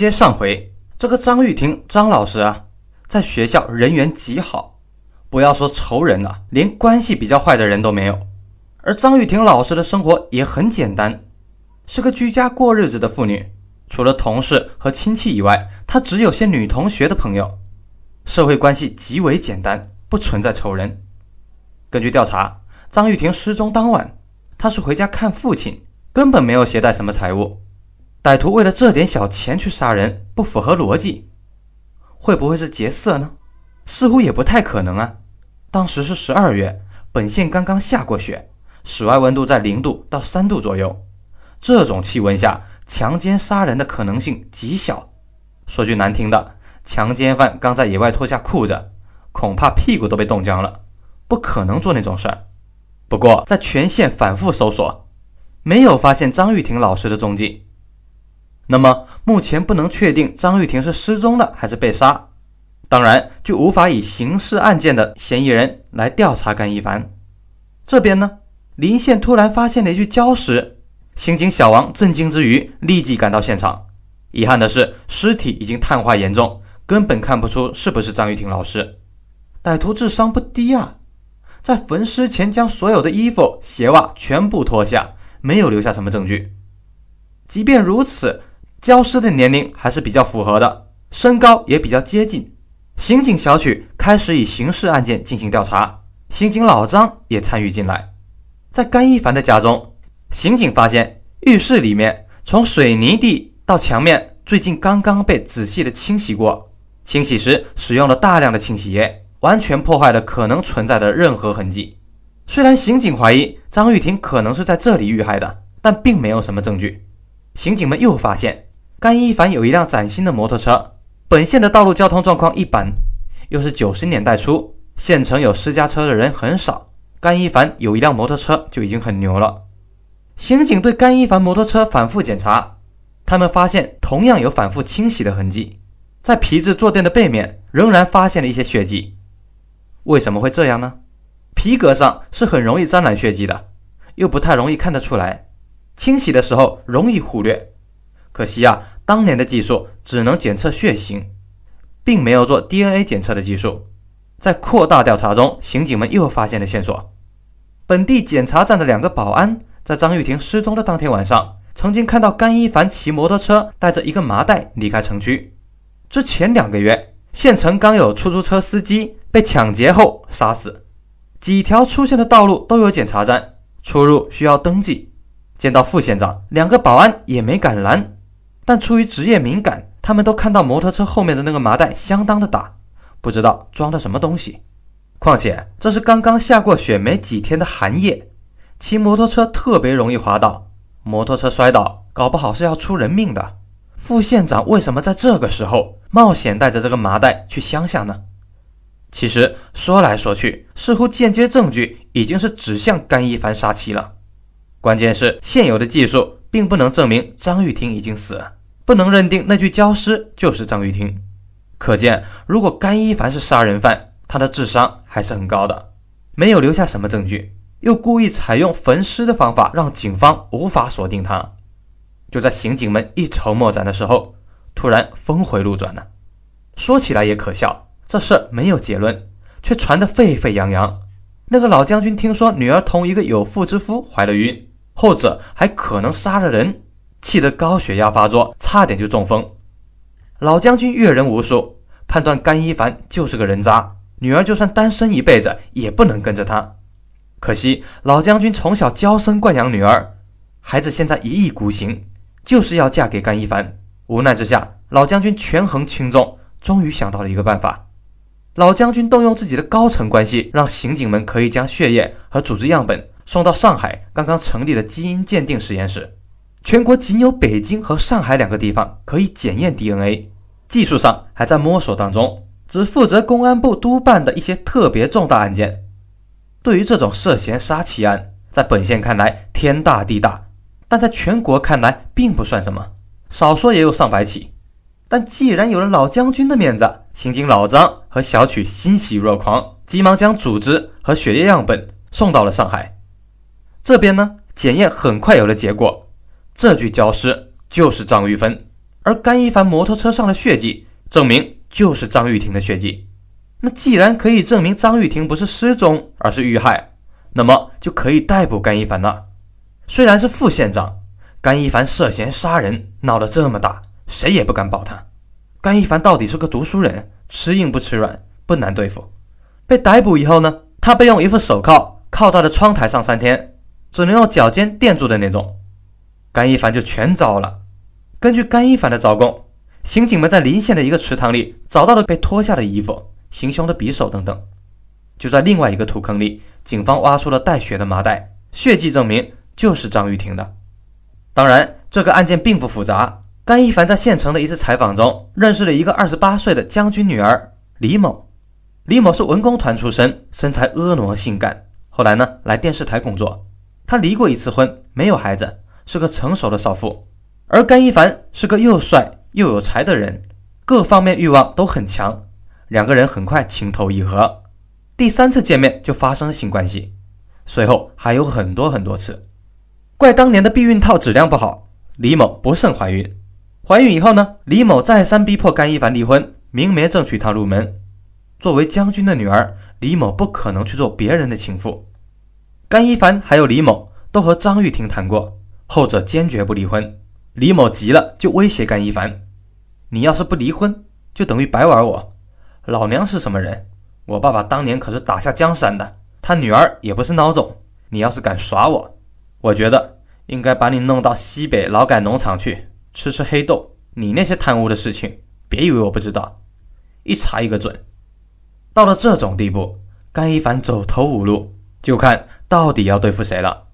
接上回，这个张玉婷张老师啊，在学校人缘极好，不要说仇人了，连关系比较坏的人都没有。而张玉婷老师的生活也很简单，是个居家过日子的妇女。除了同事和亲戚以外，她只有些女同学的朋友，社会关系极为简单，不存在仇人。根据调查，张玉婷失踪当晚，她是回家看父亲，根本没有携带什么财物。歹徒为了这点小钱去杀人，不符合逻辑。会不会是劫色呢？似乎也不太可能啊。当时是十二月，本县刚刚下过雪，室外温度在零度到三度左右，这种气温下。强奸杀人的可能性极小。说句难听的，强奸犯刚在野外脱下裤子，恐怕屁股都被冻僵了，不可能做那种事儿。不过，在全县反复搜索，没有发现张玉婷老师的踪迹。那么，目前不能确定张玉婷是失踪了还是被杀，当然就无法以刑事案件的嫌疑人来调查甘一凡。这边呢，临县突然发现了一具礁石。刑警小王震惊之余，立即赶到现场。遗憾的是，尸体已经碳化严重，根本看不出是不是张玉婷老师。歹徒智商不低啊，在焚尸前将所有的衣服、鞋袜全部脱下，没有留下什么证据。即便如此，焦尸的年龄还是比较符合的，身高也比较接近。刑警小曲开始以刑事案件进行调查，刑警老张也参与进来，在甘一凡的家中。刑警发现，浴室里面从水泥地到墙面，最近刚刚被仔细的清洗过。清洗时使用了大量的清洗液，完全破坏了可能存在的任何痕迹。虽然刑警怀疑张玉婷可能是在这里遇害的，但并没有什么证据。刑警们又发现，甘一凡有一辆崭新的摩托车。本县的道路交通状况一般，又是九十年代初，县城有私家车的人很少。甘一凡有一辆摩托车就已经很牛了。刑警对甘一凡摩托车反复检查，他们发现同样有反复清洗的痕迹，在皮质坐垫的背面仍然发现了一些血迹。为什么会这样呢？皮革上是很容易沾染血迹的，又不太容易看得出来，清洗的时候容易忽略。可惜啊，当年的技术只能检测血型，并没有做 DNA 检测的技术。在扩大调查中，刑警们又发现了线索：本地检查站的两个保安。在张玉婷失踪的当天晚上，曾经看到甘一凡骑摩托车带着一个麻袋离开城区。之前两个月，县城刚有出租车司机被抢劫后杀死，几条出现的道路都有检查站，出入需要登记。见到副县长，两个保安也没敢拦，但出于职业敏感，他们都看到摩托车后面的那个麻袋相当的大，不知道装的什么东西。况且这是刚刚下过雪没几天的寒夜。骑摩托车特别容易滑倒，摩托车摔倒，搞不好是要出人命的。副县长为什么在这个时候冒险带着这个麻袋去乡下呢？其实说来说去，似乎间接证据已经是指向甘一凡杀妻了。关键是现有的技术并不能证明张玉婷已经死了，不能认定那具焦尸就是张玉婷。可见，如果甘一凡是杀人犯，他的智商还是很高的，没有留下什么证据。又故意采用焚尸的方法，让警方无法锁定他。就在刑警们一筹莫展的时候，突然峰回路转了。说起来也可笑，这事没有结论，却传得沸沸扬扬。那个老将军听说女儿同一个有妇之夫怀了孕，后者还可能杀了人，气得高血压发作，差点就中风。老将军阅人无数，判断甘一凡就是个人渣，女儿就算单身一辈子也不能跟着他。可惜老将军从小娇生惯养女儿，孩子现在一意孤行，就是要嫁给甘一凡。无奈之下，老将军权衡轻重，终于想到了一个办法。老将军动用自己的高层关系，让刑警们可以将血液和组织样本送到上海刚刚成立的基因鉴定实验室。全国仅有北京和上海两个地方可以检验 DNA，技术上还在摸索当中，只负责公安部督办的一些特别重大案件。对于这种涉嫌杀妻案，在本县看来天大地大，但在全国看来并不算什么，少说也有上百起。但既然有了老将军的面子，刑警老张和小曲欣喜若狂，急忙将组织和血液样本送到了上海。这边呢，检验很快有了结果，这具焦尸就是张玉芬。而甘一凡摩托车上的血迹证明就是张玉婷的血迹。那既然可以证明张玉婷不是失踪，而是遇害，那么就可以逮捕甘一凡了。虽然是副县长，甘一凡涉嫌杀人，闹得这么大，谁也不敢保他。甘一凡到底是个读书人，吃硬不吃软，不难对付。被逮捕以后呢，他被用一副手铐铐在了窗台上三天，只能用脚尖垫住的那种。甘一凡就全招了。根据甘一凡的招供，刑警们在临县的一个池塘里找到了被脱下的衣服。行凶的匕首等等，就在另外一个土坑里，警方挖出了带血的麻袋，血迹证明就是张玉婷的。当然，这个案件并不复杂。甘一凡在县城的一次采访中，认识了一个二十八岁的将军女儿李某。李某是文工团出身，身材婀娜性感。后来呢，来电视台工作。她离过一次婚，没有孩子，是个成熟的少妇。而甘一凡是个又帅又有才的人，各方面欲望都很强。两个人很快情投意合，第三次见面就发生了性关系，随后还有很多很多次。怪当年的避孕套质量不好，李某不慎怀孕。怀孕以后呢，李某再三逼迫甘一凡离婚，明媒正娶她入门。作为将军的女儿，李某不可能去做别人的情妇。甘一凡还有李某都和张玉婷谈过，后者坚决不离婚。李某急了，就威胁甘一凡：“你要是不离婚，就等于白玩我。”老娘是什么人？我爸爸当年可是打下江山的，他女儿也不是孬种。你要是敢耍我，我觉得应该把你弄到西北劳改农场去吃吃黑豆。你那些贪污的事情，别以为我不知道，一查一个准。到了这种地步，甘一凡走投无路，就看到底要对付谁了。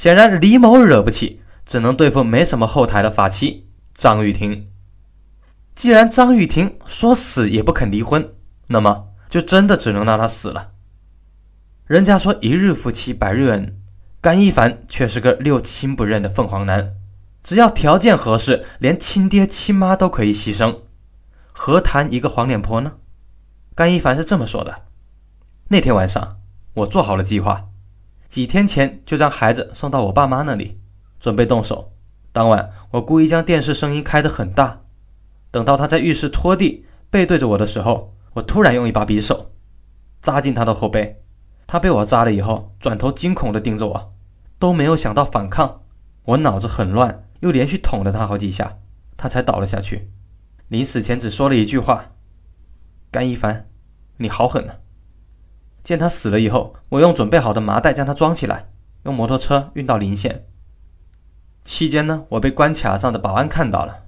显然李某惹不起，只能对付没什么后台的法妻张玉婷。既然张玉婷说死也不肯离婚。那么就真的只能让她死了。人家说一日夫妻百日恩，甘一凡却是个六亲不认的凤凰男，只要条件合适，连亲爹亲妈都可以牺牲，何谈一个黄脸婆呢？甘一凡是这么说的。那天晚上，我做好了计划，几天前就将孩子送到我爸妈那里，准备动手。当晚，我故意将电视声音开得很大，等到他在浴室拖地，背对着我的时候。我突然用一把匕首扎进他的后背，他被我扎了以后，转头惊恐地盯着我，都没有想到反抗。我脑子很乱，又连续捅了他好几下，他才倒了下去。临死前只说了一句话：“甘一凡，你好狠啊！”见他死了以后，我用准备好的麻袋将他装起来，用摩托车运到临县。期间呢，我被关卡上的保安看到了，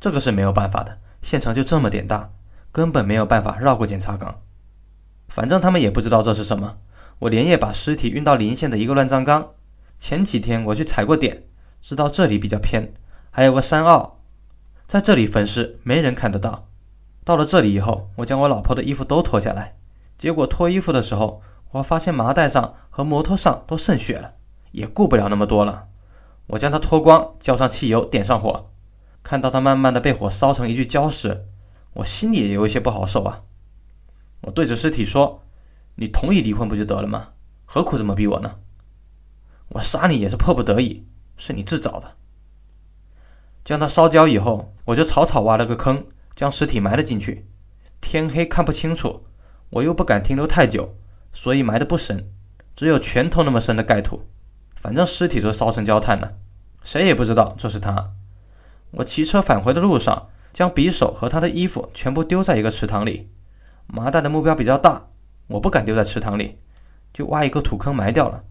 这个是没有办法的，县城就这么点大。根本没有办法绕过检查岗，反正他们也不知道这是什么。我连夜把尸体运到临县的一个乱葬岗。前几天我去踩过点，知道这里比较偏，还有个山坳，在这里焚尸没人看得到。到了这里以后，我将我老婆的衣服都脱下来，结果脱衣服的时候，我发现麻袋上和摩托上都渗血了，也顾不了那么多了，我将它脱光，浇上汽油，点上火，看到它慢慢的被火烧成一具焦尸。我心里也有一些不好受啊！我对着尸体说：“你同意离婚不就得了吗？何苦这么逼我呢？我杀你也是迫不得已，是你自找的。”将它烧焦以后，我就草草挖了个坑，将尸体埋了进去。天黑看不清楚，我又不敢停留太久，所以埋的不深，只有拳头那么深的盖土。反正尸体都烧成焦炭了，谁也不知道这是他。我骑车返回的路上。将匕首和他的衣服全部丢在一个池塘里，麻袋的目标比较大，我不敢丢在池塘里，就挖一个土坑埋掉了。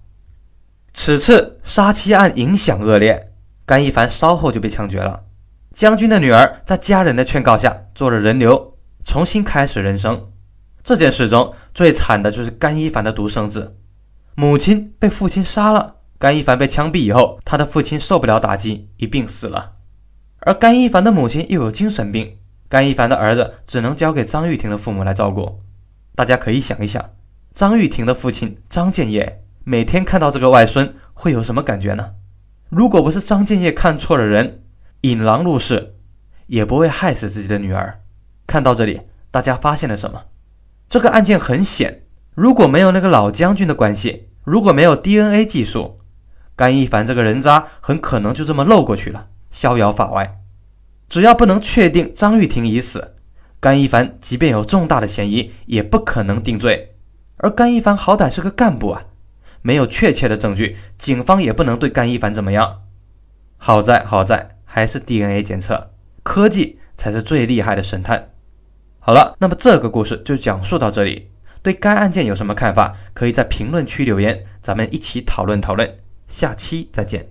此次杀妻案影响恶劣，甘一凡稍后就被枪决了。将军的女儿在家人的劝告下做了人流，重新开始人生。这件事中最惨的就是甘一凡的独生子，母亲被父亲杀了。甘一凡被枪毙以后，他的父亲受不了打击，一病死了。而甘一凡的母亲又有精神病，甘一凡的儿子只能交给张玉婷的父母来照顾。大家可以想一想，张玉婷的父亲张建业每天看到这个外孙会有什么感觉呢？如果不是张建业看错了人，引狼入室，也不会害死自己的女儿。看到这里，大家发现了什么？这个案件很险，如果没有那个老将军的关系，如果没有 DNA 技术，甘一凡这个人渣很可能就这么漏过去了。逍遥法外，只要不能确定张玉婷已死，甘一凡即便有重大的嫌疑，也不可能定罪。而甘一凡好歹是个干部啊，没有确切的证据，警方也不能对甘一凡怎么样。好在好在还是 DNA 检测，科技才是最厉害的神探。好了，那么这个故事就讲述到这里。对该案件有什么看法？可以在评论区留言，咱们一起讨论讨论。下期再见。